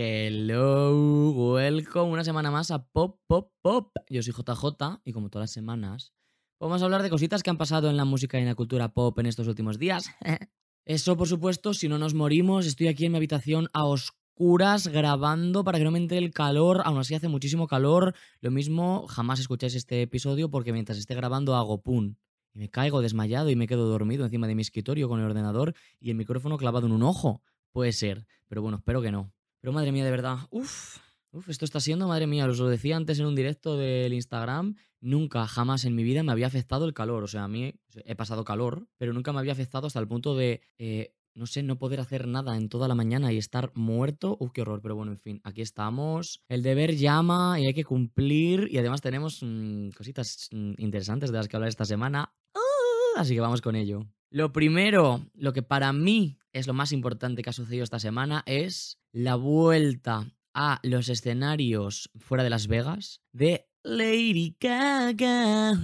Hello, welcome una semana más a Pop Pop Pop. Yo soy JJ y como todas las semanas, vamos a hablar de cositas que han pasado en la música y en la cultura pop en estos últimos días. Eso, por supuesto, si no nos morimos, estoy aquí en mi habitación a oscuras grabando para que no me entre el calor, aún así hace muchísimo calor. Lo mismo, jamás escucháis este episodio porque mientras esté grabando hago pum. Y me caigo desmayado y me quedo dormido encima de mi escritorio con el ordenador y el micrófono clavado en un ojo. Puede ser, pero bueno, espero que no. Pero madre mía, de verdad, uff, uf, esto está siendo, madre mía, os lo decía antes en un directo del Instagram, nunca, jamás en mi vida me había afectado el calor. O sea, a mí he pasado calor, pero nunca me había afectado hasta el punto de, eh, no sé, no poder hacer nada en toda la mañana y estar muerto. Uf, qué horror, pero bueno, en fin, aquí estamos. El deber llama y hay que cumplir y además tenemos mm, cositas mm, interesantes de las que hablar esta semana. ¡Ah! Así que vamos con ello. Lo primero, lo que para mí es lo más importante que ha sucedido esta semana es la vuelta a los escenarios fuera de Las Vegas de Lady Gaga.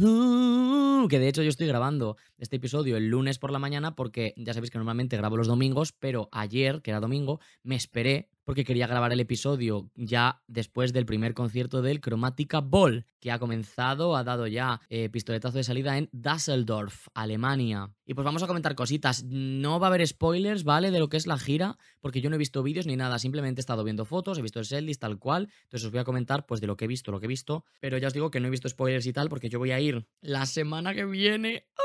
que de hecho yo estoy grabando este episodio el lunes por la mañana porque ya sabéis que normalmente grabo los domingos, pero ayer, que era domingo, me esperé porque quería grabar el episodio ya después del primer concierto del Chromatica Ball, que ha comenzado, ha dado ya eh, pistoletazo de salida en Düsseldorf, Alemania. Y pues vamos a comentar cositas. No va a haber spoilers, ¿vale? De lo que es la gira, porque yo no he visto vídeos ni nada, simplemente he estado viendo fotos, he visto el setlist tal cual, entonces os voy a comentar pues de lo que he visto, lo que he visto, pero ya os digo que no he visto spoilers y tal, porque yo voy a ir la semana que viene. ¡Ah!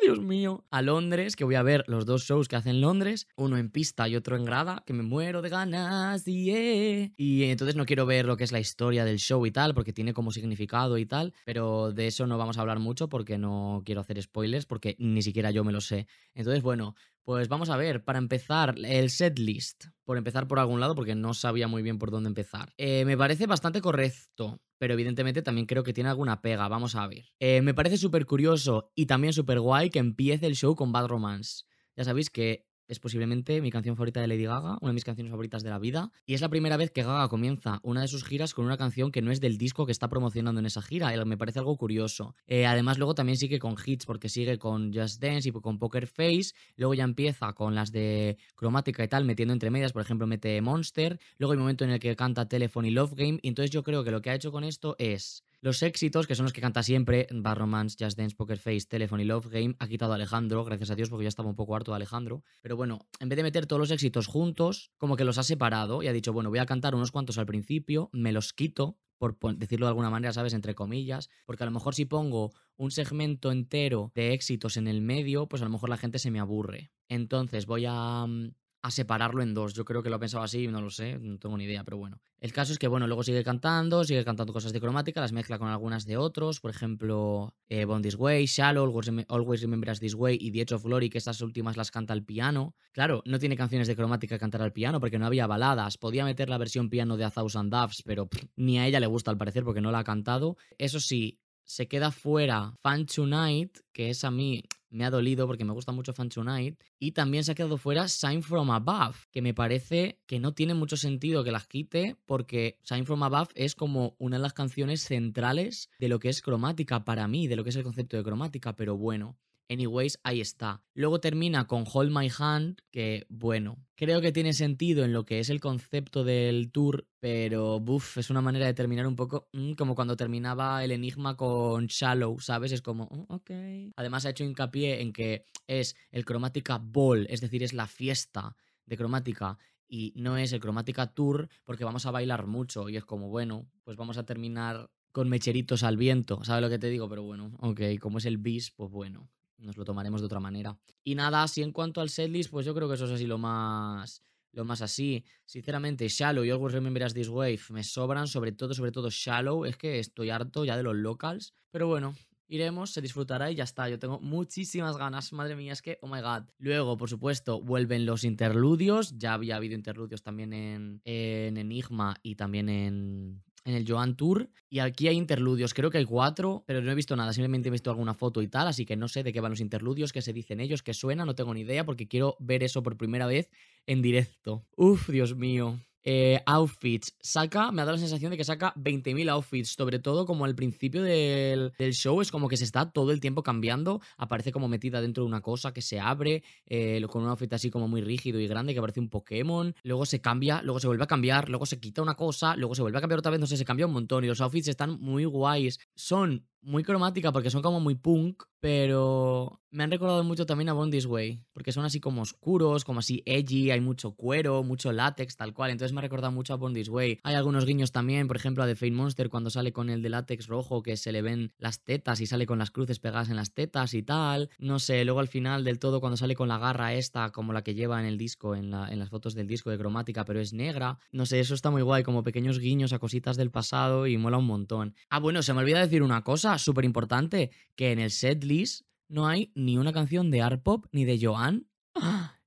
Dios mío, a Londres, que voy a ver los dos shows que hacen en Londres, uno en pista y otro en grada, que me muero de ganas, y Y entonces no quiero ver lo que es la historia del show y tal, porque tiene como significado y tal, pero de eso no vamos a hablar mucho porque no quiero hacer spoilers, porque ni siquiera yo me lo sé. Entonces, bueno, pues vamos a ver, para empezar, el setlist. Por empezar por algún lado, porque no sabía muy bien por dónde empezar. Eh, me parece bastante correcto, pero evidentemente también creo que tiene alguna pega. Vamos a ver. Eh, me parece súper curioso y también súper guay que empiece el show con Bad Romance. Ya sabéis que es posiblemente mi canción favorita de Lady Gaga, una de mis canciones favoritas de la vida. Y es la primera vez que Gaga comienza una de sus giras con una canción que no es del disco que está promocionando en esa gira. Me parece algo curioso. Eh, además, luego también sigue con hits, porque sigue con Just Dance y con Poker Face. Luego ya empieza con las de cromática y tal, metiendo entre medias. Por ejemplo, mete Monster. Luego hay un momento en el que canta Telephone y Love Game. Y entonces yo creo que lo que ha hecho con esto es los éxitos, que son los que canta siempre, Bar Romance, Just Dance, Poker Face, Telephone y Love Game, ha quitado a Alejandro, gracias a Dios, porque ya estaba un poco harto de Alejandro. Pero bueno, en vez de meter todos los éxitos juntos, como que los ha separado y ha dicho, bueno, voy a cantar unos cuantos al principio, me los quito, por decirlo de alguna manera, ¿sabes? Entre comillas, porque a lo mejor si pongo un segmento entero de éxitos en el medio, pues a lo mejor la gente se me aburre. Entonces voy a mm, a separarlo en dos. Yo creo que lo ha pensado así, no lo sé, no tengo ni idea, pero bueno. El caso es que, bueno, luego sigue cantando, sigue cantando cosas de cromática, las mezcla con algunas de otros, por ejemplo, eh, Born This Way, Shallow, Always Remember Us This Way y The Edge of Glory, que estas últimas las canta al piano. Claro, no tiene canciones de cromática cantar al piano porque no había baladas. Podía meter la versión piano de A Thousand Doves, pero ni a ella le gusta al parecer porque no la ha cantado. Eso sí, se queda fuera Fan Tonight, que es a mí me ha dolido porque me gusta mucho Fan Tonight. Y también se ha quedado fuera Sign From Above, que me parece que no tiene mucho sentido que las quite porque Sign From Above es como una de las canciones centrales de lo que es cromática para mí, de lo que es el concepto de cromática, pero bueno. Anyways, ahí está. Luego termina con Hold My Hand, que bueno, creo que tiene sentido en lo que es el concepto del tour, pero buf, es una manera de terminar un poco mm, como cuando terminaba el enigma con Shallow, ¿sabes? Es como, oh, ok. Además ha hecho hincapié en que es el Chromatica Ball, es decir, es la fiesta de cromática y no es el Chromatica Tour porque vamos a bailar mucho y es como, bueno, pues vamos a terminar con mecheritos al viento, ¿sabes lo que te digo? Pero bueno, ok, como es el bis, pues bueno nos lo tomaremos de otra manera. Y nada, así en cuanto al setlist, pues yo creo que eso es así lo más lo más así. Sinceramente, Shallow y Always Remember This Wave me sobran, sobre todo, sobre todo Shallow. Es que estoy harto ya de los locals. Pero bueno, iremos, se disfrutará y ya está. Yo tengo muchísimas ganas, madre mía, es que, oh my god. Luego, por supuesto, vuelven los interludios. Ya había habido interludios también en, en Enigma y también en en el Joan Tour. Y aquí hay interludios, creo que hay cuatro, pero no he visto nada, simplemente he visto alguna foto y tal, así que no sé de qué van los interludios, qué se dicen ellos, qué suena, no tengo ni idea, porque quiero ver eso por primera vez en directo. Uf, Dios mío. Eh, outfits. Saca, me ha dado la sensación de que saca 20.000 outfits, sobre todo como al principio del, show es como que se está todo el tiempo cambiando, aparece como metida dentro de una cosa que se abre, eh, con un outfit así como muy rígido y grande que parece un Pokémon, luego se cambia, luego se vuelve a cambiar, luego se quita una cosa, luego se vuelve a cambiar otra vez, no sé, se cambia un montón y los outfits están muy guays. Son muy cromática porque son como muy punk, pero me han recordado mucho también a Bond This Way, porque son así como oscuros, como así edgy, hay mucho cuero, mucho látex, tal cual, entonces me ha recordado mucho a Bond This Way. Hay algunos guiños también, por ejemplo, a The Fate Monster cuando sale con el de látex rojo que se le ven las tetas y sale con las cruces pegadas en las tetas y tal. No sé, luego al final del todo cuando sale con la garra esta, como la que lleva en el disco, en, en las fotos del disco de cromática, pero es negra. No sé, eso está muy guay, como pequeños guiños a cositas del pasado y mola un montón. Ah, bueno, se me olvida decir una cosa súper importante, que en el set list no hay ni una canción de art pop ni de Joan.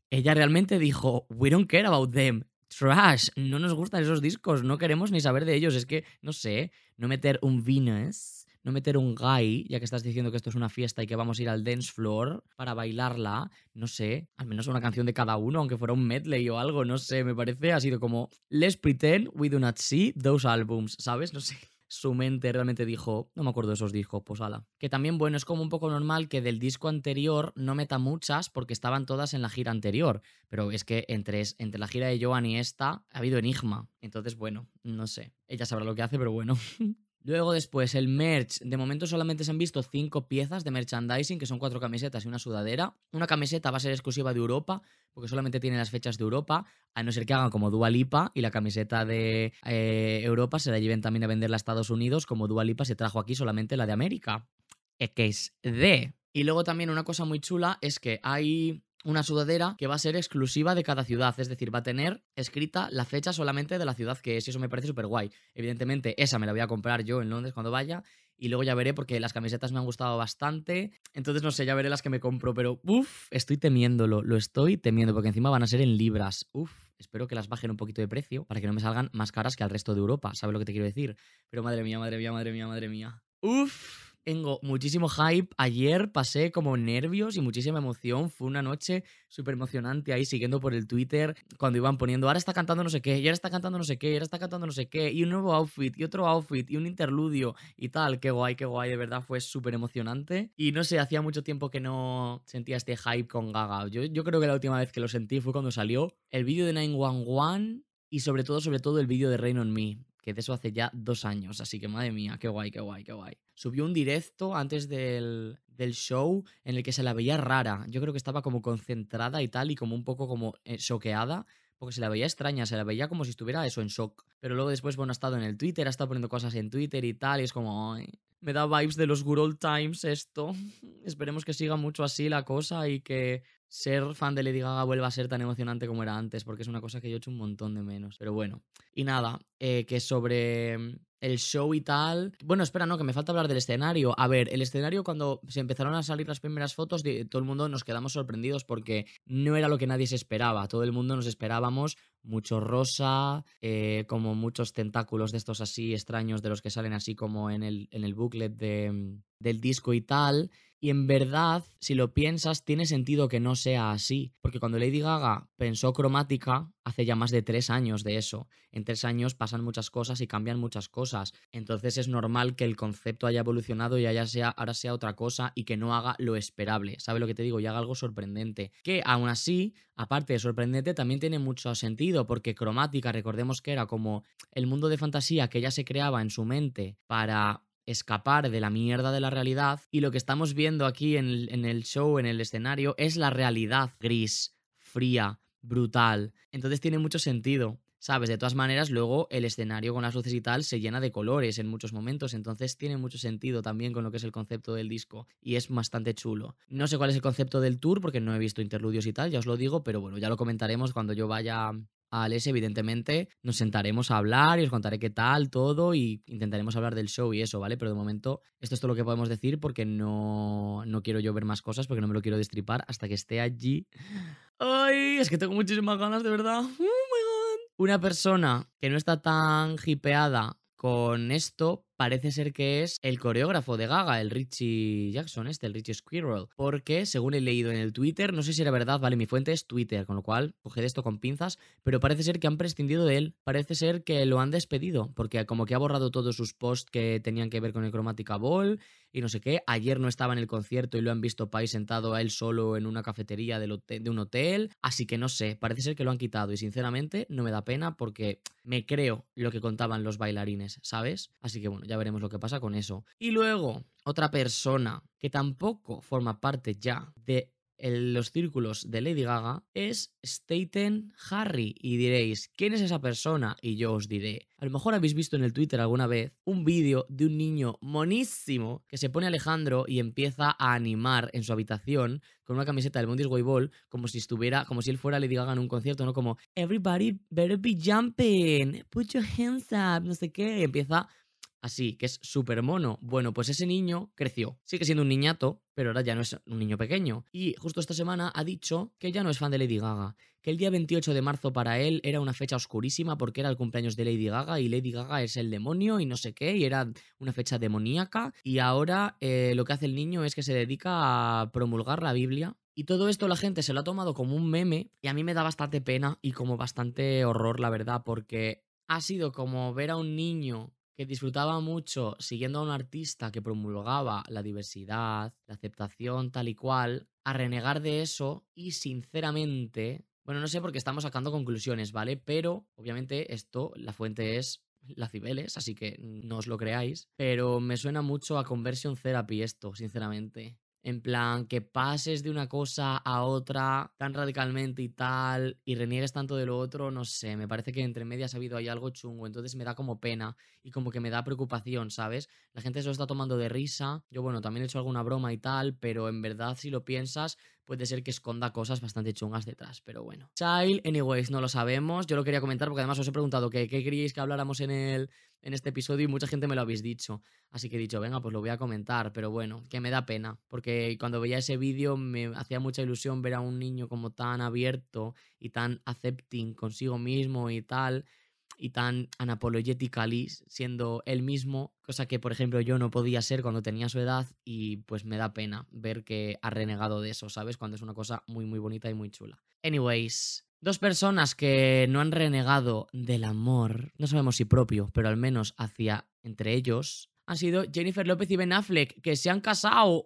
Ella realmente dijo, we don't care about them. Trash, no nos gustan esos discos, no queremos ni saber de ellos. Es que, no sé, no meter un Venus, no meter un guy, ya que estás diciendo que esto es una fiesta y que vamos a ir al dance floor para bailarla, no sé, al menos una canción de cada uno, aunque fuera un medley o algo, no sé, me parece, ha sido como, let's pretend we do not see those albums, ¿sabes? No sé su mente realmente dijo, no me acuerdo de esos discos, pues ala. Que también, bueno, es como un poco normal que del disco anterior no meta muchas porque estaban todas en la gira anterior. Pero es que entre, entre la gira de Joan y esta ha habido enigma. Entonces, bueno, no sé. Ella sabrá lo que hace, pero bueno. Luego después el merch, de momento solamente se han visto cinco piezas de merchandising, que son cuatro camisetas y una sudadera. Una camiseta va a ser exclusiva de Europa, porque solamente tiene las fechas de Europa, a no ser que hagan como Dua Lipa y la camiseta de eh, Europa se la lleven también a venderla a Estados Unidos, como Dua Lipa se trajo aquí solamente la de América. XD. Y luego también una cosa muy chula es que hay una sudadera que va a ser exclusiva de cada ciudad, es decir, va a tener escrita la fecha solamente de la ciudad que es, y eso me parece súper guay. Evidentemente, esa me la voy a comprar yo en Londres cuando vaya, y luego ya veré porque las camisetas me han gustado bastante, entonces no sé, ya veré las que me compro, pero uff, estoy temiéndolo, lo estoy temiendo, porque encima van a ser en libras, uff. Espero que las bajen un poquito de precio para que no me salgan más caras que al resto de Europa, ¿sabes lo que te quiero decir? Pero madre mía, madre mía, madre mía, madre mía. Uf tengo muchísimo hype. Ayer pasé como nervios y muchísima emoción. Fue una noche súper emocionante ahí siguiendo por el Twitter cuando iban poniendo ahora está cantando no sé qué, y ahora está cantando no sé qué, y ahora está cantando no sé qué, y un nuevo outfit, y otro outfit, y un interludio y tal. Qué guay, qué guay, de verdad fue súper emocionante. Y no sé, hacía mucho tiempo que no sentía este hype con Gaga. Yo, yo creo que la última vez que lo sentí fue cuando salió el vídeo de 911 y sobre todo, sobre todo el vídeo de Rain on Me que de eso hace ya dos años, así que madre mía, qué guay, qué guay, qué guay. Subió un directo antes del, del show en el que se la veía rara, yo creo que estaba como concentrada y tal, y como un poco como eh, choqueada, porque se la veía extraña, se la veía como si estuviera eso en shock. Pero luego después, bueno, ha estado en el Twitter, ha estado poniendo cosas en Twitter y tal, y es como, ay, me da vibes de los good old times esto. Esperemos que siga mucho así la cosa y que ser fan de Lady Gaga vuelva a ser tan emocionante como era antes, porque es una cosa que yo he hecho un montón de menos. Pero bueno, y nada, eh, que sobre mm, el show y tal. Bueno, espera, no, que me falta hablar del escenario. A ver, el escenario, cuando se empezaron a salir las primeras fotos, todo el mundo nos quedamos sorprendidos porque no era lo que nadie se esperaba. Todo el mundo nos esperábamos mucho rosa, eh, como muchos tentáculos de estos así extraños, de los que salen así como en el, en el booklet mm, del disco y tal. Y en verdad, si lo piensas, tiene sentido que no sea así. Porque cuando Lady Gaga pensó cromática, hace ya más de tres años de eso. En tres años pasan muchas cosas y cambian muchas cosas. Entonces es normal que el concepto haya evolucionado y haya sea, ahora sea otra cosa y que no haga lo esperable. ¿Sabe lo que te digo? Y haga algo sorprendente. Que aún así, aparte de sorprendente, también tiene mucho sentido. Porque cromática, recordemos que era como el mundo de fantasía que ella se creaba en su mente para escapar de la mierda de la realidad y lo que estamos viendo aquí en el, show, en el escenario, es la realidad gris, fría, brutal. Entonces tiene mucho sentido. ¿Sabes? De todas maneras, luego el escenario con las luces y tal se llena de colores en muchos momentos, entonces tiene mucho sentido también con lo que es el concepto del disco y es bastante chulo. No sé cuál es el concepto del tour porque no he visto interludios y tal, ya os lo digo, pero bueno, ya lo comentaremos cuando yo vaya a Alex, evidentemente, nos sentaremos a hablar y os contaré qué tal, todo, y intentaremos hablar del show y eso, ¿vale? Pero de momento, esto es todo lo que podemos decir porque no, no quiero yo ver más cosas, porque no me lo quiero destripar hasta que esté allí. ¡Ay! Es que tengo muchísimas ganas, de verdad. ¡Oh, my God! Una persona que no está tan hipeada con esto parece ser que es el coreógrafo de Gaga, el Richie Jackson, este, el Richie Squirrel. Porque, según he leído en el Twitter, no sé si era verdad, vale, mi fuente es Twitter, con lo cual coged esto con pinzas, pero parece ser que han prescindido de él. Parece ser que lo han despedido, porque como que ha borrado todos sus posts que tenían que ver con el Chromatica Ball y no sé qué. Ayer no estaba en el concierto y lo han visto Pai sentado a él solo en una cafetería de un hotel. Así que no sé, parece ser que lo han quitado y sinceramente no me da pena porque me creo lo que contaban los bailarines, ¿sabes? Así que bueno, ya veremos lo que pasa con eso. Y luego, otra persona que tampoco forma parte ya de en los círculos de Lady Gaga es Staten Harry. Y diréis, ¿quién es esa persona? Y yo os diré, a lo mejor habéis visto en el Twitter alguna vez un vídeo de un niño monísimo que se pone Alejandro y empieza a animar en su habitación con una camiseta del Mondays Way Ball como si estuviera, como si él fuera Lady Gaga en un concierto, ¿no? Como, everybody better be jumping, put your hands up, no sé qué. Y empieza así, que es súper mono. Bueno, pues ese niño creció. Sigue siendo un niñato, pero ahora ya no es un niño pequeño. Y justo esta semana ha dicho que ya no es fan de Lady Gaga, que el día 28 de marzo para él era una fecha oscurísima porque era el cumpleaños de Lady Gaga y Lady Gaga es el demonio y no sé qué, y era una fecha demoníaca. Y ahora eh, lo que hace el niño es que se dedica a promulgar la Biblia y todo esto la gente se lo ha tomado como un meme y a mí me da bastante pena y como bastante horror, la verdad, porque ha sido como ver a un niño que disfrutaba mucho siguiendo a un artista que promulgaba la diversidad, la aceptación tal y cual, a renegar de eso y sinceramente, bueno, no sé por qué estamos sacando conclusiones, ¿vale? Pero obviamente esto, la fuente es la Cibeles, así que no os lo creáis, pero me suena mucho a conversion therapy esto, sinceramente. En plan, que pases de una cosa a otra tan radicalmente y tal, y reniegues tanto de lo otro, no sé, me parece que entre medias ha habido ahí algo chungo, entonces me da como pena y como que me da preocupación, ¿sabes? La gente se lo está tomando de risa, yo bueno, también he hecho alguna broma y tal, pero en verdad si lo piensas, puede ser que esconda cosas bastante chungas detrás, pero bueno. Child, anyways, no lo sabemos, yo lo quería comentar porque además os he preguntado qué queríais que habláramos en el en este episodio y mucha gente me lo habéis dicho. Así que he dicho, venga, pues lo voy a comentar. Pero bueno, que me da pena. Porque cuando veía ese vídeo me hacía mucha ilusión ver a un niño como tan abierto y tan accepting consigo mismo y tal. Y tan unapologetically siendo él mismo, cosa que por ejemplo yo no podía ser cuando tenía su edad y pues me da pena ver que ha renegado de eso, ¿sabes? Cuando es una cosa muy muy bonita y muy chula. Anyways, Dos personas que no han renegado del amor, no sabemos si propio, pero al menos hacia entre ellos, han sido Jennifer López y Ben Affleck, que se han casado.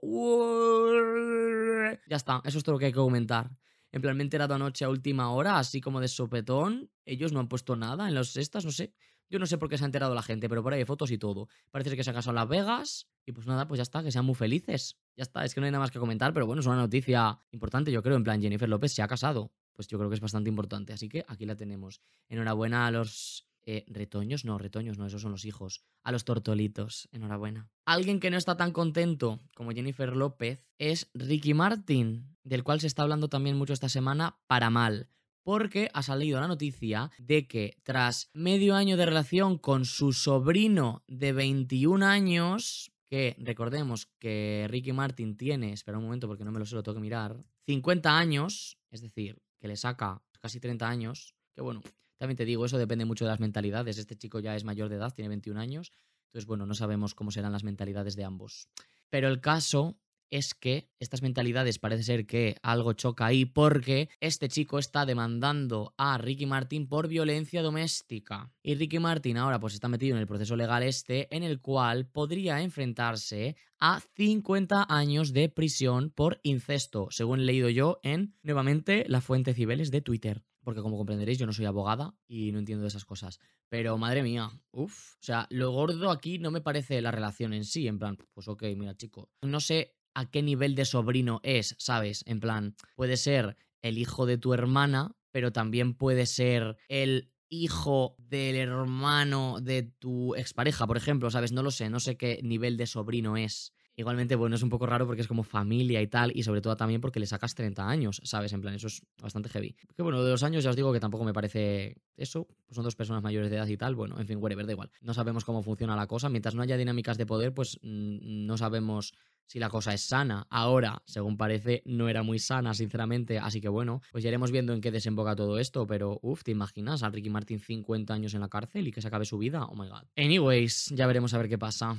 Ya está, eso es todo lo que hay que comentar. En plan, me he enterado anoche a última hora, así como de sopetón. Ellos no han puesto nada en los estas, no sé. Yo no sé por qué se ha enterado la gente, pero por ahí hay fotos y todo. Parece que se han casado en Las Vegas. Y pues nada, pues ya está, que sean muy felices. Ya está, es que no hay nada más que comentar, pero bueno, es una noticia importante, yo creo. En plan, Jennifer López se ha casado pues yo creo que es bastante importante. Así que aquí la tenemos. Enhorabuena a los eh, retoños, no, retoños, no, esos son los hijos. A los tortolitos, enhorabuena. Alguien que no está tan contento como Jennifer López es Ricky Martin, del cual se está hablando también mucho esta semana para mal. Porque ha salido la noticia de que tras medio año de relación con su sobrino de 21 años, que recordemos que Ricky Martin tiene, espera un momento porque no me lo sé, lo tengo que mirar, 50 años, es decir, le saca casi 30 años, que bueno, también te digo, eso depende mucho de las mentalidades. Este chico ya es mayor de edad, tiene 21 años, entonces bueno, no sabemos cómo serán las mentalidades de ambos. Pero el caso es que estas mentalidades parece ser que algo choca ahí porque este chico está demandando a Ricky Martin por violencia doméstica. Y Ricky Martin ahora pues está metido en el proceso legal este en el cual podría enfrentarse a 50 años de prisión por incesto, según he leído yo en nuevamente la fuente Cibeles de Twitter. Porque como comprenderéis, yo no soy abogada y no entiendo esas cosas. Pero madre mía, uff. O sea, lo gordo aquí no me parece la relación en sí. En plan, pues ok, mira, chico. No sé a qué nivel de sobrino es, ¿sabes? En plan, puede ser el hijo de tu hermana, pero también puede ser el hijo del hermano de tu expareja, por ejemplo, ¿sabes? No lo sé, no sé qué nivel de sobrino es. Igualmente, bueno, es un poco raro porque es como familia y tal, y sobre todo también porque le sacas 30 años, ¿sabes? En plan, eso es bastante heavy. Que bueno, de los años ya os digo que tampoco me parece eso, pues son dos personas mayores de edad y tal, bueno, en fin, whatever, da igual. No sabemos cómo funciona la cosa, mientras no haya dinámicas de poder, pues mm, no sabemos si la cosa es sana. Ahora, según parece, no era muy sana, sinceramente. Así que bueno, pues ya iremos viendo en qué desemboca todo esto. Pero, uff, ¿te imaginas a Ricky Martin 50 años en la cárcel y que se acabe su vida? Oh my god. Anyways, ya veremos a ver qué pasa.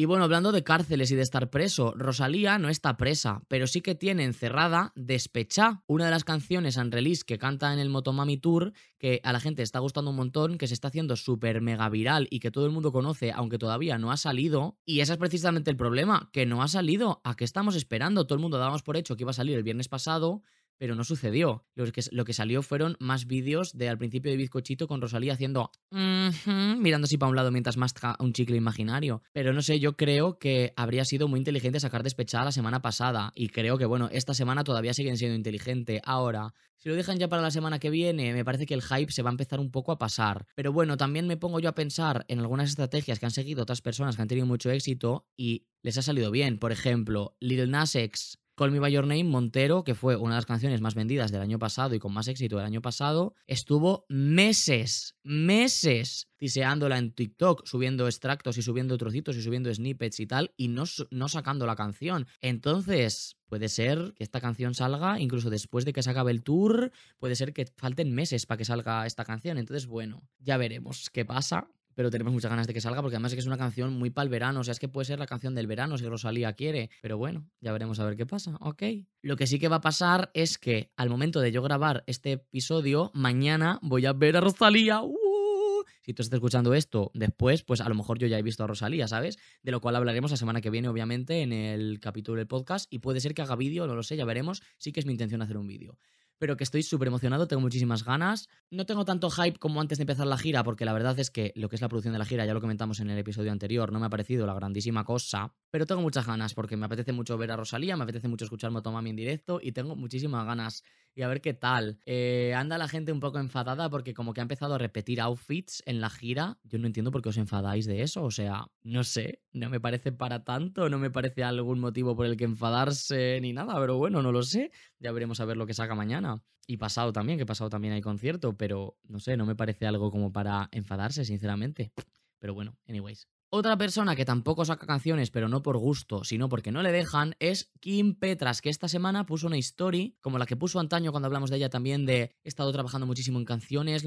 Y bueno, hablando de cárceles y de estar preso, Rosalía no está presa, pero sí que tiene encerrada Despechá, una de las canciones en release que canta en el Motomami Tour, que a la gente está gustando un montón, que se está haciendo súper mega viral y que todo el mundo conoce, aunque todavía no ha salido. Y ese es precisamente el problema, que no ha salido. ¿A qué estamos esperando? Todo el mundo dábamos por hecho que iba a salir el viernes pasado pero no sucedió. Lo que, lo que salió fueron más vídeos de al principio de Bizcochito con Rosalía haciendo mirando así para un lado mientras masca un chicle imaginario. Pero no sé, yo creo que habría sido muy inteligente sacar despechada la semana pasada y creo que bueno, esta semana todavía siguen siendo inteligente. Ahora, si lo dejan ya para la semana que viene, me parece que el hype se va a empezar un poco a pasar. Pero bueno, también me pongo yo a pensar en algunas estrategias que han seguido otras personas que han tenido mucho éxito y les ha salido bien. Por ejemplo, Lil Nas X Call Me By Your Name, Montero, que fue una de las canciones más vendidas del año pasado y con más éxito del año pasado, estuvo meses, meses tiseándola en TikTok, subiendo extractos y subiendo trocitos y subiendo snippets y tal, y no, no sacando la canción. Entonces, puede ser que esta canción salga incluso después de que se acabe el tour, puede ser que falten meses para que salga esta canción. Entonces, bueno, ya veremos qué pasa pero tenemos muchas ganas de que salga porque además es que es una canción muy para el verano, o sea, es que puede ser la canción del verano si Rosalía quiere, pero bueno, ya veremos a ver qué pasa, ok. Lo que sí que va a pasar es que al momento de yo grabar este episodio, mañana voy a ver a Rosalía. ¡Uh! Si tú estás escuchando esto después, pues a lo mejor yo ya he visto a Rosalía, ¿sabes? De lo cual hablaremos la semana que viene, obviamente, en el capítulo del podcast. Y puede ser que haga vídeo, no lo sé, ya veremos. Sí que es mi intención hacer un vídeo pero que estoy súper emocionado, tengo muchísimas ganas. No tengo tanto hype como antes de empezar la gira, porque la verdad es que lo que es la producción de la gira, ya lo comentamos en el episodio anterior, no me ha parecido la grandísima cosa, pero tengo muchas ganas, porque me apetece mucho ver a Rosalía, me apetece mucho escuchar Motomami en directo y tengo muchísimas ganas y a ver qué tal. Eh, anda la gente un poco enfadada porque como que ha empezado a repetir outfits en la gira. Yo no entiendo por qué os enfadáis de eso. O sea, no sé, no me parece para tanto, no me parece algún motivo por el que enfadarse ni nada, pero bueno, no lo sé. Ya veremos a ver lo que saca mañana. Y pasado también, que pasado también hay concierto, pero no sé, no me parece algo como para enfadarse, sinceramente. Pero bueno, anyways. Otra persona que tampoco saca canciones, pero no por gusto, sino porque no le dejan, es Kim Petras, que esta semana puso una story, como la que puso antaño cuando hablamos de ella también, de he estado trabajando muchísimo en canciones,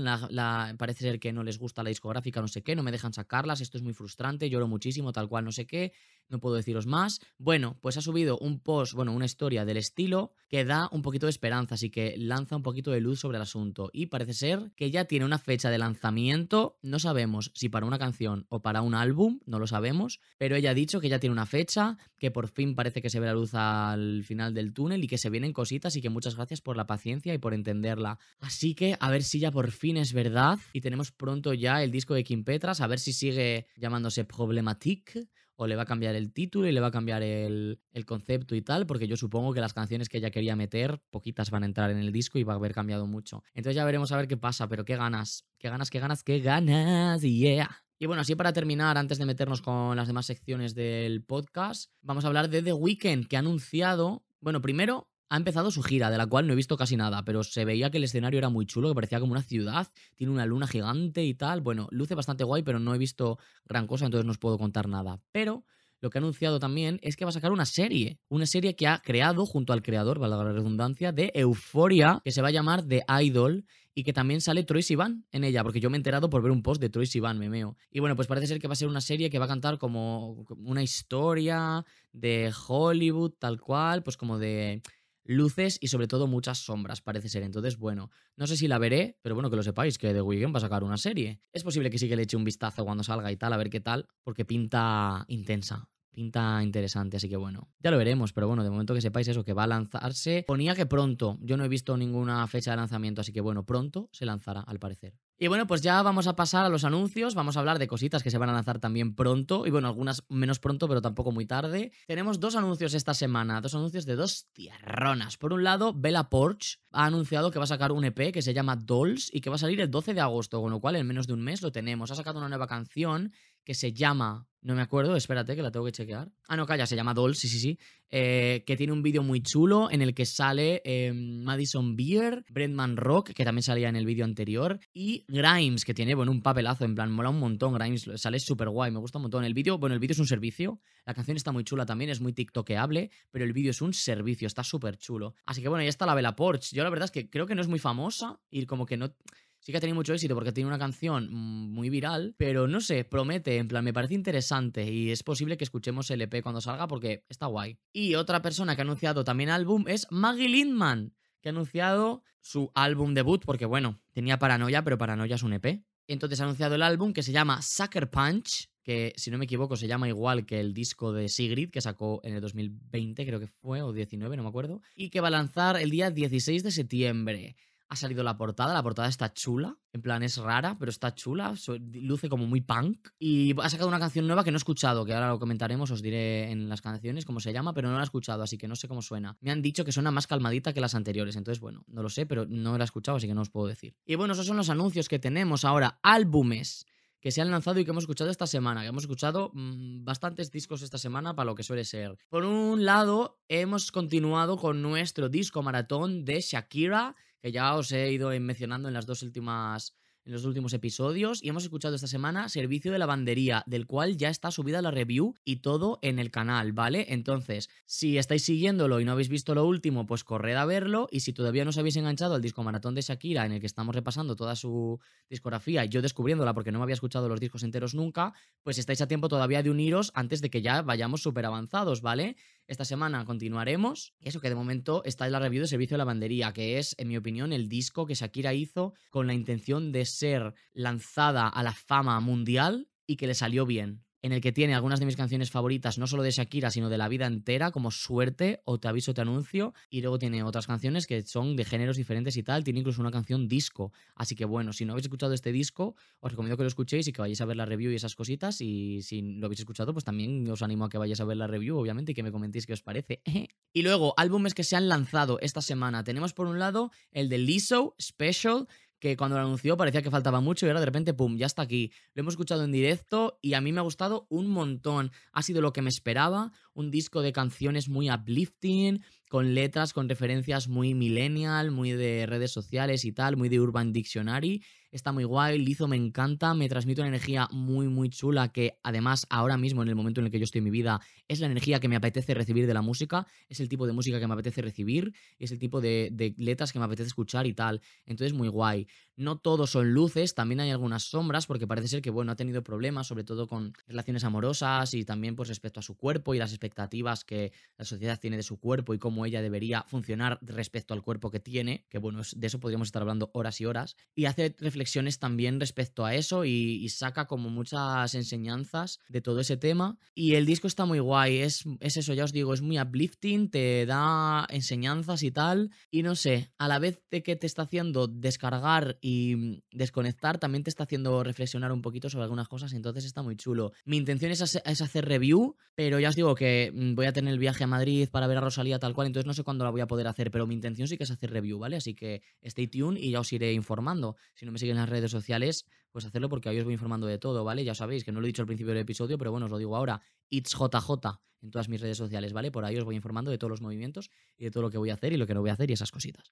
parece ser que no les gusta la discográfica, no sé qué, no me dejan sacarlas, esto es muy frustrante, lloro muchísimo, tal cual, no sé qué, no puedo deciros más. Bueno, pues ha subido un post, bueno, una historia del estilo que da un poquito de esperanza, así que lanza un poquito de luz sobre el asunto. Y parece ser que ya tiene una fecha de lanzamiento, no sabemos si para una canción o para un álbum, no lo sabemos, pero ella ha dicho que ya tiene una fecha, que por fin parece que se ve la luz al final del túnel y que se vienen cositas y que muchas gracias por la paciencia y por entenderla. Así que a ver si ya por fin es verdad y tenemos pronto ya el disco de Kim Petras, a ver si sigue llamándose Problematique o le va a cambiar el título y le va a cambiar el, el, concepto y tal, porque yo supongo que las canciones que ella quería meter, poquitas van a entrar en el disco y va a haber cambiado mucho. Entonces ya veremos a ver qué pasa, pero qué ganas, qué ganas, qué ganas, qué ganas, yeah. Y bueno, así para terminar, antes de meternos con las demás secciones del podcast, vamos a hablar de The Weeknd, que ha anunciado, bueno, primero ha empezado su gira, de la cual no he visto casi nada, pero se veía que el escenario era muy chulo, que parecía como una ciudad, tiene una luna gigante y tal. Bueno, luce bastante guay, pero no he visto gran cosa, entonces no os puedo contar nada. Pero lo que ha anunciado también es que va a sacar una serie, una serie que ha creado junto al creador, valga la redundancia, de Euforia, que se va a llamar The Idol y que también sale Troy Sivan en ella, porque yo me he enterado por ver un post de Troy Sivan, me meo. Y bueno, pues parece ser que va a ser una serie que va a cantar como una historia de Hollywood, tal cual, pues como de luces y sobre todo muchas sombras, parece ser. Entonces, bueno, no sé si la veré, pero bueno, que lo sepáis, que The Weeknd va a sacar una serie. Es posible que sí que le eche un vistazo cuando salga y tal, a ver qué tal, porque pinta intensa. Pinta interesante, así que bueno, ya lo veremos, pero bueno, de momento que sepáis eso, que va a lanzarse. Ponía que pronto, yo no he visto ninguna fecha de lanzamiento, así que bueno, pronto se lanzará, al parecer. Y bueno, pues ya vamos a pasar a los anuncios, vamos a hablar de cositas que se van a lanzar también pronto, y bueno, algunas menos pronto, pero tampoco muy tarde. Tenemos dos anuncios esta semana, dos anuncios de dos tierronas. Por un lado, Bella Porch ha anunciado que va a sacar un EP que se llama Dolls y que va a salir el 12 de agosto, con lo cual en menos de un mes lo tenemos. Ha sacado una nueva canción que se llama No me acuerdo, espérate que la tengo que chequear. Ah, no, calla, se llama Doll, sí, sí, sí. Eh, que tiene un vídeo muy chulo en el que sale em, Madison Beer, Brentman Rock, que también salía en el vídeo anterior, y Grimes, que tiene, bueno, un papelazo, en plan, mola un montón. Grimes sale súper guay, me gusta un montón. El vídeo, bueno, el vídeo es un servicio, la canción está muy chula también, es muy tiktokeable, pero el vídeo es un servicio, está súper chulo. Así que bueno, ya está la Vela Porch. Yo la verdad es que creo que no es muy famosa y como que no sí que ha tenido mucho éxito porque tiene una canción muy viral, pero no sé, promete, en plan, me parece interesante y es posible que escuchemos el EP cuando salga porque está guay. Y otra persona que ha anunciado también álbum es Maggie Lindman, que ha anunciado su álbum debut porque, bueno, tenía Paranoia, pero Paranoia es un EP. Entonces ha anunciado el álbum que se llama Sucker Punch, que si no me equivoco se llama igual que el disco de Sigrid que sacó en el 2020, creo que fue, o 19, no me acuerdo, y que va a lanzar el día 16 de septiembre ha salido la portada. La portada está chula. En plan, es rara, pero está chula. Luce como muy punk. Y ha sacado una canción nueva que no he escuchado, que ahora lo comentaremos, os diré en las canciones cómo se llama, pero no la he escuchado, así que no sé cómo suena. Me han dicho que suena más calmadita que las anteriores, entonces bueno, no lo sé, pero no la he escuchado, así que no os puedo decir. Y bueno, esos son los anuncios que tenemos ahora. Álbumes que se han lanzado y que hemos escuchado esta semana, que hemos escuchado mm, bastantes discos esta semana para lo que suele ser. Por un lado, hemos continuado con nuestro disco maratón de Shakira, que ya os he ido mencionando en las dos últimas en los últimos episodios y hemos escuchado esta semana Servicio de Lavandería, del cual ya está subida la review y todo en el canal, ¿vale? Entonces, si estáis siguiéndolo y no habéis visto lo último, pues corred a verlo y si todavía no os habéis enganchado al disco maratón de Shakira en el que estamos repasando toda su discografía, yo descubriéndola porque no me había escuchado los discos enteros nunca, pues estáis a tiempo todavía de uniros antes de que ya vayamos súper avanzados, ¿vale? Esta semana continuaremos. Eso que de momento está en la review de Servicio de Lavandería, que es, en mi opinión, el disco que Shakira hizo con la intención de ser lanzada a la fama mundial y que le salió bien en el que tiene algunas de mis canciones favoritas, no solo de Shakira, sino de la vida entera, como Suerte o Te aviso, te anuncio, y luego tiene otras canciones que son de géneros diferentes y tal, tiene incluso una canción disco, así que bueno, si no habéis escuchado este disco, os recomiendo que lo escuchéis y que vayáis a ver la review y esas cositas, y si lo habéis escuchado, pues también os animo a que vayáis a ver la review, obviamente, y que me comentéis qué os parece. y luego, álbumes que se han lanzado esta semana, tenemos por un lado el de Lizzo Special, que cuando lo anunció parecía que faltaba mucho y ahora de repente, ¡pum!, ya está aquí. Lo hemos escuchado en directo y a mí me ha gustado un montón. Ha sido lo que me esperaba, un disco de canciones muy uplifting, con letras, con referencias muy millennial, muy de redes sociales y tal, muy de Urban Dictionary está muy guay, Lizo me encanta, me transmite una energía muy, muy chula que además ahora mismo, en el momento en el que yo estoy en mi vida, es la energía que me apetece recibir de la música, es el tipo de música que me apetece recibir, es el tipo de, de letras que me apetece escuchar y tal. Entonces, muy guay. No todos son luces, también hay algunas sombras, porque parece ser que, bueno, ha tenido problemas, sobre todo con relaciones amorosas y también pues respecto a su cuerpo y las expectativas que la sociedad tiene de su cuerpo y cómo ella debería funcionar respecto al cuerpo que tiene, que bueno, de eso podríamos estar hablando horas y horas, y hace reflexiones también respecto a eso y, saca como muchas enseñanzas de todo ese tema. Y el disco está muy guay, es, es eso, ya os digo, es muy uplifting, te da enseñanzas y tal, y no sé, a la vez de que te está haciendo descargar y mm, desconectar también te está haciendo reflexionar un poquito sobre algunas cosas, entonces está muy chulo. Mi intención es, hacer review, pero ya os digo que mm, voy a tener el viaje a Madrid para ver a Rosalía tal cual, entonces no sé cuándo la voy a poder hacer, pero mi intención sí que es hacer review, ¿vale? Así que stay tuned y ya os iré informando. Si no me siguen en las redes sociales, pues hacerlo porque ahí os voy informando de todo, ¿vale? Ya sabéis que no lo he dicho al principio del episodio, pero bueno, os lo digo ahora. It's JJ en todas mis redes sociales, ¿vale? Por ahí os voy informando de todos los movimientos y de todo lo que voy a hacer y lo que no voy a hacer y esas cositas.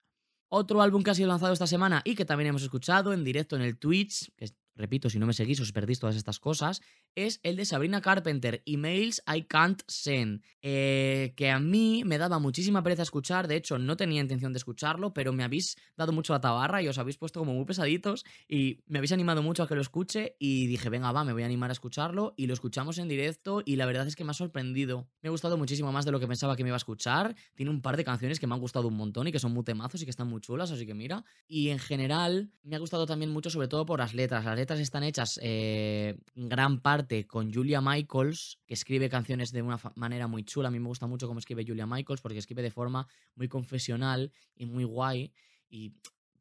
Otro álbum que ha sido lanzado esta semana y que también hemos escuchado en directo en el Twitch, repito, si no me seguís os perdís todas estas cosas, es el de Sabrina Carpenter, Emails I Can't Send, eh, que a mí me daba muchísima pereza escuchar, de hecho no tenía intención de escucharlo, pero me habéis dado mucho la tabarra y os habéis puesto como muy pesaditos y me habéis animado mucho a que lo escuche y dije, venga, va, me voy a animar a escucharlo y lo escuchamos en directo y la verdad es que me ha sorprendido. Me ha gustado muchísimo más de lo que pensaba que me iba a escuchar, tiene un par de canciones que me han gustado un montón y que son muy temazos y que están muy chulas, así que mira, y en general me ha gustado también mucho sobre todo por las letras, las letras están hechas eh, gran parte con Julia Michaels, que escribe canciones de una manera muy chula. A mí me gusta mucho cómo escribe Julia Michaels porque escribe de forma muy confesional y muy guay.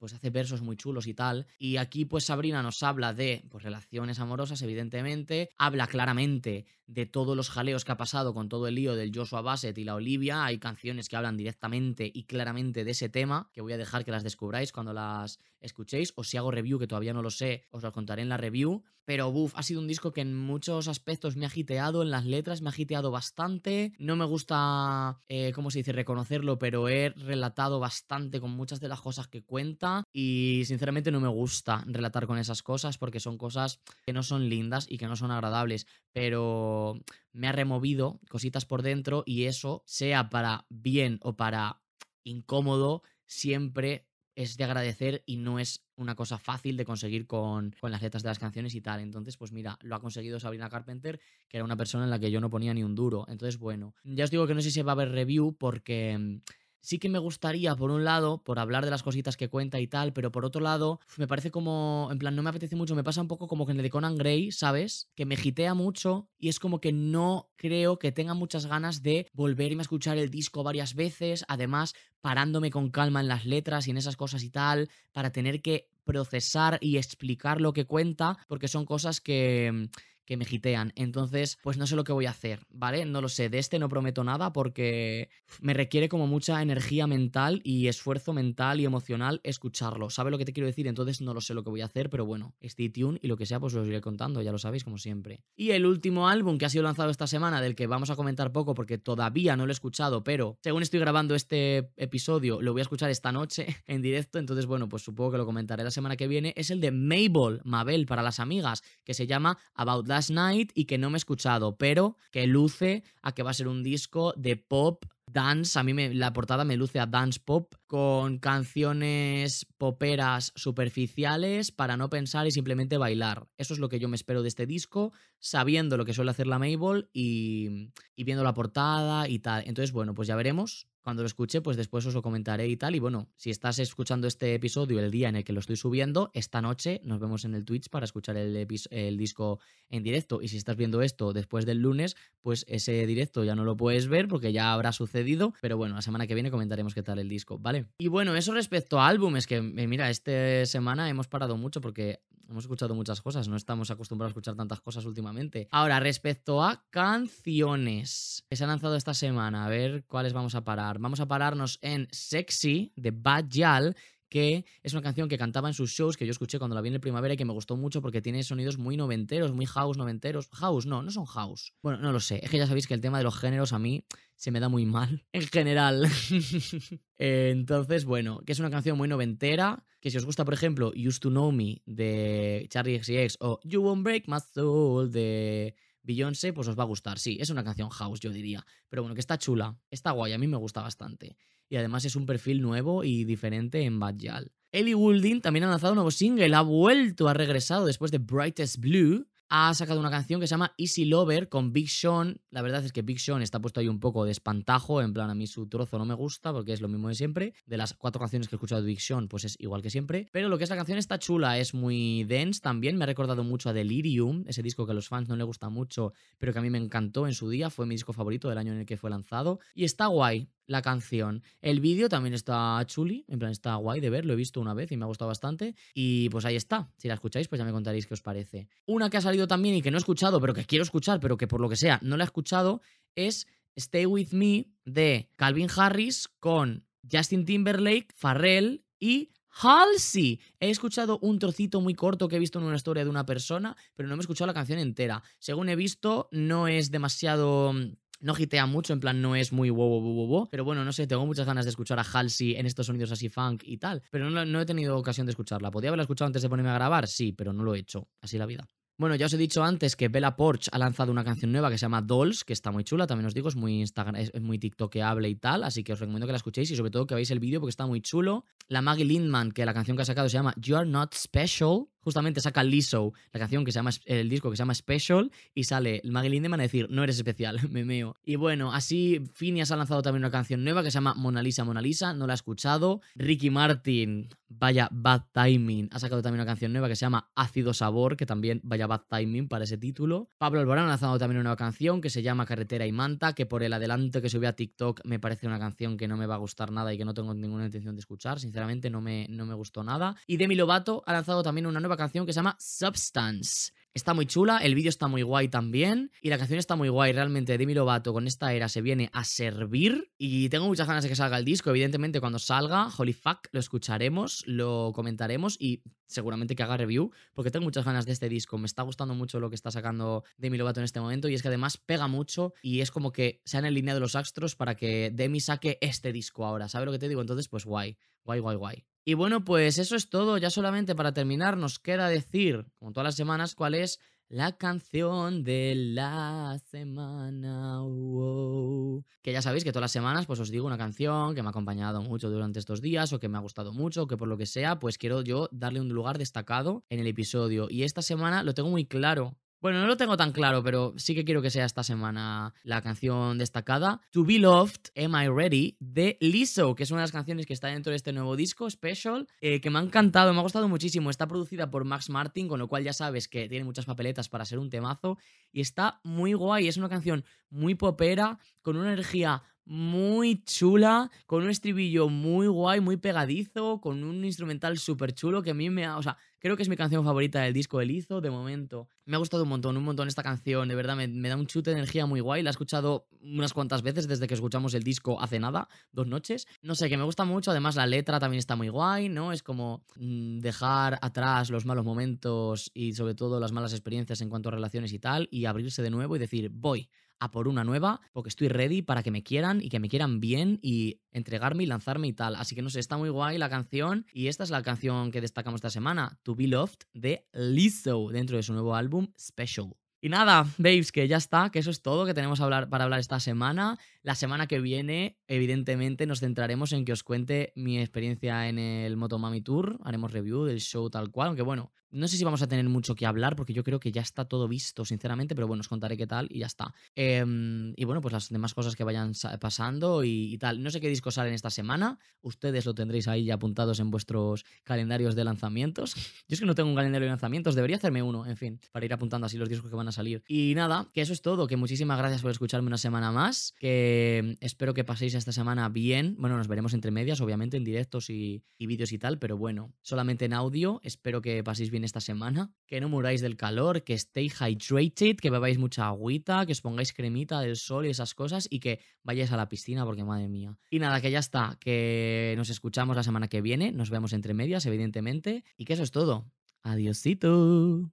Pues hace versos muy chulos y tal. Y aquí pues Sabrina nos habla de pues, relaciones amorosas, evidentemente. Habla claramente de todos los jaleos que ha pasado con todo el lío del Joshua Bassett y la Olivia. Hay canciones que hablan directamente y claramente de ese tema, que voy a dejar que las descubráis cuando las escuchéis. O si hago review, que todavía no lo sé, os lo contaré en la review. Pero buf, ha sido un disco que en muchos aspectos me ha giteado, en las letras me ha giteado bastante. No me gusta, eh, ¿cómo se dice?, reconocerlo, pero he relatado bastante con muchas de las cosas que cuenta y sinceramente no me gusta relatar con esas cosas porque son cosas que no son lindas y que no son agradables, pero me ha removido cositas por dentro y eso, sea para bien o para incómodo, siempre es de agradecer y no es una cosa fácil de conseguir con, con, las letras de las canciones y tal. Entonces, pues mira, lo ha conseguido Sabrina Carpenter, que era una persona en la que yo no ponía ni un duro. Entonces, bueno, ya os digo que no sé si va a ver review porque mm, sí que me gustaría, por un lado, por hablar de las cositas que cuenta y tal, pero por otro lado, me parece como, en plan, no me apetece mucho, me pasa un poco como que en el de Conan Gray, ¿sabes? Que me gitea mucho y es como que no creo que tenga muchas ganas de volverme a escuchar el disco varias veces, además, parándome con calma en las letras y en esas cosas y tal, para tener que procesar y explicar lo que cuenta, porque son cosas que que me gitean. Entonces, pues no sé lo que voy a hacer, ¿vale? No lo sé. De este no prometo nada porque me requiere como mucha energía mental y esfuerzo mental y emocional escucharlo. ¿Sabe lo que te quiero decir? Entonces no lo sé lo que voy a hacer, pero bueno, stay tuned y lo que sea, pues os iré contando, ya lo sabéis, como siempre. Y el último álbum que ha sido lanzado esta semana, del que vamos a comentar poco porque todavía no lo he escuchado, pero según estoy grabando este episodio, lo voy a escuchar esta noche en directo. Entonces, bueno, pues supongo que lo comentaré la semana que viene. Es el de Mabel, Mabel para las amigas, que se llama About Last Night y que no me he escuchado, pero que luce a que va a ser un disco de pop dance. A mí me, la portada me luce a dance pop con canciones poperas superficiales para no pensar y simplemente bailar. Eso es lo que yo me espero de este disco, sabiendo lo que suele hacer la Mabel y, y viendo la portada y tal. Entonces, bueno, pues ya veremos cuando lo escuche, pues después os lo comentaré y tal. Y bueno, si estás escuchando este episodio el día en el que lo estoy subiendo, esta noche nos vemos en el Twitch para escuchar el, disco en directo. Y si estás viendo esto después del lunes, pues ese directo ya no lo puedes ver porque ya habrá sucedido. Pero bueno, la semana que viene comentaremos qué tal el disco, ¿vale? Y bueno, eso respecto a álbumes, que eh, mira, esta semana hemos parado mucho porque hemos escuchado muchas cosas, no estamos acostumbrados a escuchar tantas cosas últimamente. Ahora, respecto a canciones que se han lanzado esta semana, a ver cuáles vamos a parar. Vamos a pararnos en Sexy de Bad Yal, que es una canción que cantaba en sus shows que yo escuché cuando la vi en el primavera y que me gustó mucho porque tiene sonidos muy noventeros, muy house noventeros. House, no, no son house. Bueno, no lo sé. Es que ya sabéis que el tema de los géneros a mí se me da muy mal en general. Entonces, bueno, que es una canción muy noventera, que si os gusta, por ejemplo, Used to Know Me de Charlie XCX o You Won't Break My Soul de Beyoncé, pues os va a gustar. Sí, es una canción house, yo diría. Pero bueno, que está chula, está guay, a mí me gusta bastante y además es un perfil nuevo y diferente en Bad Yal. Ellie Goulding también ha lanzado un nuevo single, ha vuelto, ha regresado después de Brightest Blue ha sacado una canción que se llama Easy Lover con Big Sean. La verdad es que Big Sean está puesto ahí un poco de espantajo, en plan a mí su trozo no me gusta porque es lo mismo de siempre. De las cuatro canciones que he escuchado de Big Sean, pues es igual que siempre. Pero lo que es la canción está chula, es muy dense también. Me ha recordado mucho a Delirium, ese disco que a los fans no le gusta mucho, pero que a mí me encantó en su día. Fue mi disco favorito del año en el que fue lanzado. Y está guay la canción. El vídeo también está chuli, en plan está guay de ver, lo he visto una vez y me ha gustado bastante. Y pues ahí está, si la escucháis pues ya me contaréis qué os parece. Una que ha salido también y que no he escuchado, pero que quiero escuchar, pero que por lo que sea no la he escuchado, es Stay With Me de Calvin Harris con Justin Timberlake, Farrell y Halsey. He escuchado un trocito muy corto que he visto en una historia de una persona, pero no me he escuchado la canción entera. Según he visto, no es demasiado no gitea mucho, en plan no es muy wow, wow, wow, wow, pero bueno, no sé, tengo muchas ganas de escuchar a Halsey en estos sonidos así funk y tal, pero no, no he tenido ocasión de escucharla. ¿Podría haberla escuchado antes de ponerme a grabar? Sí, pero no lo he hecho, así la vida. Bueno, ya os he dicho antes que Bella Porch ha lanzado una canción nueva que se llama Dolls, que está muy chula, también os digo, es muy Instagram, es muy TikTokeable y tal, así que os recomiendo que la escuchéis y sobre todo que veáis el vídeo porque está muy chulo. La Maggie Lindman, que la canción que ha sacado se llama You Are Not Special, justamente saca Lizzo, la canción que se llama, el disco que se llama Special, y sale Maggie Lindemann a decir, no eres especial, me meo. Y bueno, así Phineas ha lanzado también una canción nueva que se llama Mona Lisa, Mona Lisa, no la he escuchado. Ricky Martin, vaya bad timing, ha sacado también una canción nueva que se llama Ácido Sabor, que también vaya bad timing para ese título. Pablo Alborán ha lanzado también una nueva canción que se llama Carretera y Manta, que por el adelanto que subí a TikTok me parece una canción que no me va a gustar nada y que no tengo ninguna intención de escuchar, sinceramente no me, no me gustó nada. Y Demi Lovato ha lanzado también una nueva canción que se llama Substance Está muy chula, el vídeo está muy guay también y la canción está muy guay. Realmente Demi Lovato con esta era se viene a servir y tengo muchas ganas de que salga el disco. Evidentemente cuando salga, holy fuck, lo escucharemos, lo comentaremos y seguramente que haga review porque tengo muchas ganas de este disco. Me está gustando mucho lo que está sacando Demi Lovato en este momento y es que además pega mucho y es como que se han alineado los astros para que Demi saque este disco ahora. ¿Sabes lo que te digo? Entonces, pues guay, guay, guay, guay. Y bueno, pues eso es todo. Ya solamente para terminar nos queda decir, como todas las semanas, cuál es la canción de la semana. Que ya sabéis que todas las semanas pues os digo una canción que me ha acompañado mucho durante estos días o que me ha gustado mucho o que por lo que sea pues quiero yo darle un lugar destacado en el episodio. Y esta semana lo tengo muy claro bueno, no lo tengo tan claro, pero sí que quiero que sea esta semana la canción destacada. To Be Loved, Am I Ready, de Lizzo, que es una de las canciones que está dentro de este nuevo disco, Special, eh, que me ha encantado, me ha gustado muchísimo. Está producida por Max Martin, con lo cual ya sabes que tiene muchas papeletas para ser un temazo. Y está muy guay, es una canción muy popera, con una energía muy chula, con un estribillo muy guay, muy pegadizo, con un instrumental súper chulo que a mí me ha... O sea, creo que es mi canción favorita del disco El Hizo, de momento. Me ha gustado un montón, un montón esta canción, de verdad, me, me, da un chute de energía muy guay. La he escuchado unas cuantas veces desde que escuchamos el disco hace nada, dos noches. No sé, que me gusta mucho, además la letra también está muy guay, ¿no? Es como mm, dejar atrás los malos momentos y sobre todo las malas experiencias en cuanto a relaciones y tal, y abrirse de nuevo y decir, voy a por una nueva, porque estoy ready para que me quieran y que me quieran bien y entregarme y lanzarme y tal. Así que no sé, está muy guay la canción y esta es la canción que destacamos esta semana, To Be Loved de Lizzo, dentro de su nuevo álbum Special. Y nada, babes, que ya está, que eso es todo que tenemos hablar, para hablar esta semana. La semana que viene, evidentemente, nos centraremos en que os cuente mi experiencia en el Motomami Tour. Haremos review del show tal cual, aunque bueno, no sé si vamos a tener mucho que hablar porque yo creo que ya está todo visto, sinceramente, pero bueno, os contaré qué tal y ya está. Em, y bueno, pues las demás cosas que vayan pasando y, tal. No sé qué discos salen esta semana. Ustedes lo tendréis ahí ya apuntados en vuestros calendarios de lanzamientos. Yo es que no tengo un calendario de lanzamientos, debería hacerme uno, en fin, para ir apuntando así los discos que van a salir. Y nada, que eso es todo, que muchísimas gracias por escucharme una semana más, que espero que paséis esta semana bien. Bueno, nos veremos entre medias, obviamente, en directos y, vídeos y tal, pero bueno, solamente en audio. Espero que paséis bien esta semana, que no muráis del calor, que stay hydrated, que bebáis mucha agüita, que os pongáis cremita del sol y esas cosas y que vayáis a la piscina porque madre mía. Y nada, que ya está, que nos escuchamos la semana que viene, nos vemos entre medias, evidentemente, y que eso es todo. Adiosito.